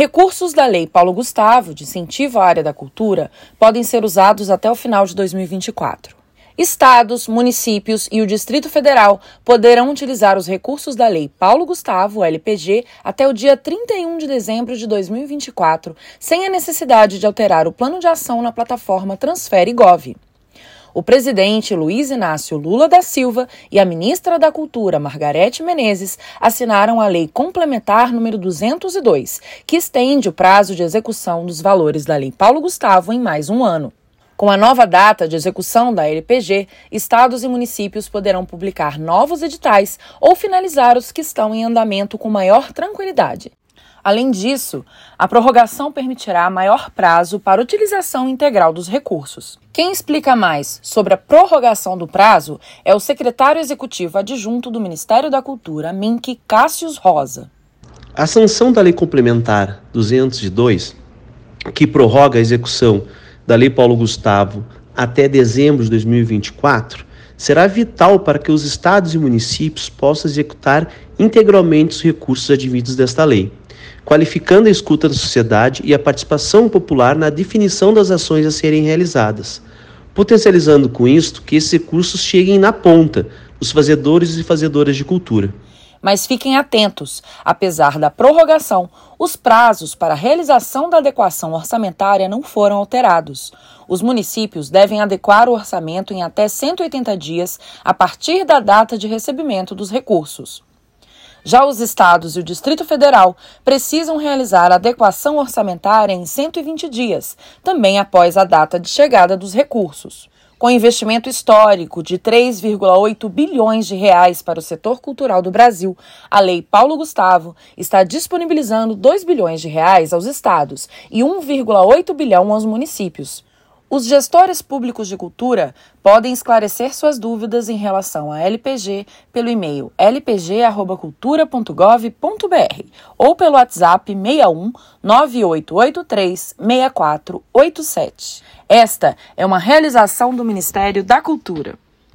Recursos da Lei Paulo Gustavo, de incentivo à área da cultura, podem ser usados até o final de 2024. Estados, municípios e o Distrito Federal poderão utilizar os recursos da Lei Paulo Gustavo, LPG, até o dia 31 de dezembro de 2024, sem a necessidade de alterar o plano de ação na plataforma Transfere Gov. O presidente Luiz Inácio Lula da Silva e a ministra da Cultura, Margarete Menezes, assinaram a Lei Complementar número 202, que estende o prazo de execução dos valores da Lei Paulo Gustavo em mais um ano. Com a nova data de execução da LPG, estados e municípios poderão publicar novos editais ou finalizar os que estão em andamento com maior tranquilidade. Além disso, a prorrogação permitirá maior prazo para utilização integral dos recursos. Quem explica mais sobre a prorrogação do prazo é o secretário executivo adjunto do Ministério da Cultura, Mink Cássius Rosa. A sanção da Lei Complementar 202, que prorroga a execução da Lei Paulo Gustavo até dezembro de 2024 será vital para que os estados e municípios possam executar integralmente os recursos advindos desta lei, qualificando a escuta da sociedade e a participação popular na definição das ações a serem realizadas, potencializando com isto que esses recursos cheguem na ponta, os fazedores e fazedoras de cultura. Mas fiquem atentos: apesar da prorrogação, os prazos para a realização da adequação orçamentária não foram alterados. Os municípios devem adequar o orçamento em até 180 dias a partir da data de recebimento dos recursos. Já os estados e o Distrito Federal precisam realizar adequação orçamentária em 120 dias, também após a data de chegada dos recursos. Com investimento histórico de 3,8 bilhões de reais para o setor cultural do Brasil, a Lei Paulo Gustavo está disponibilizando 2 bilhões de reais aos estados e 1,8 bilhão aos municípios. Os gestores públicos de cultura podem esclarecer suas dúvidas em relação à LPG pelo e-mail lpg@cultura.gov.br ou pelo WhatsApp 61 9883 6487. Esta é uma realização do Ministério da Cultura.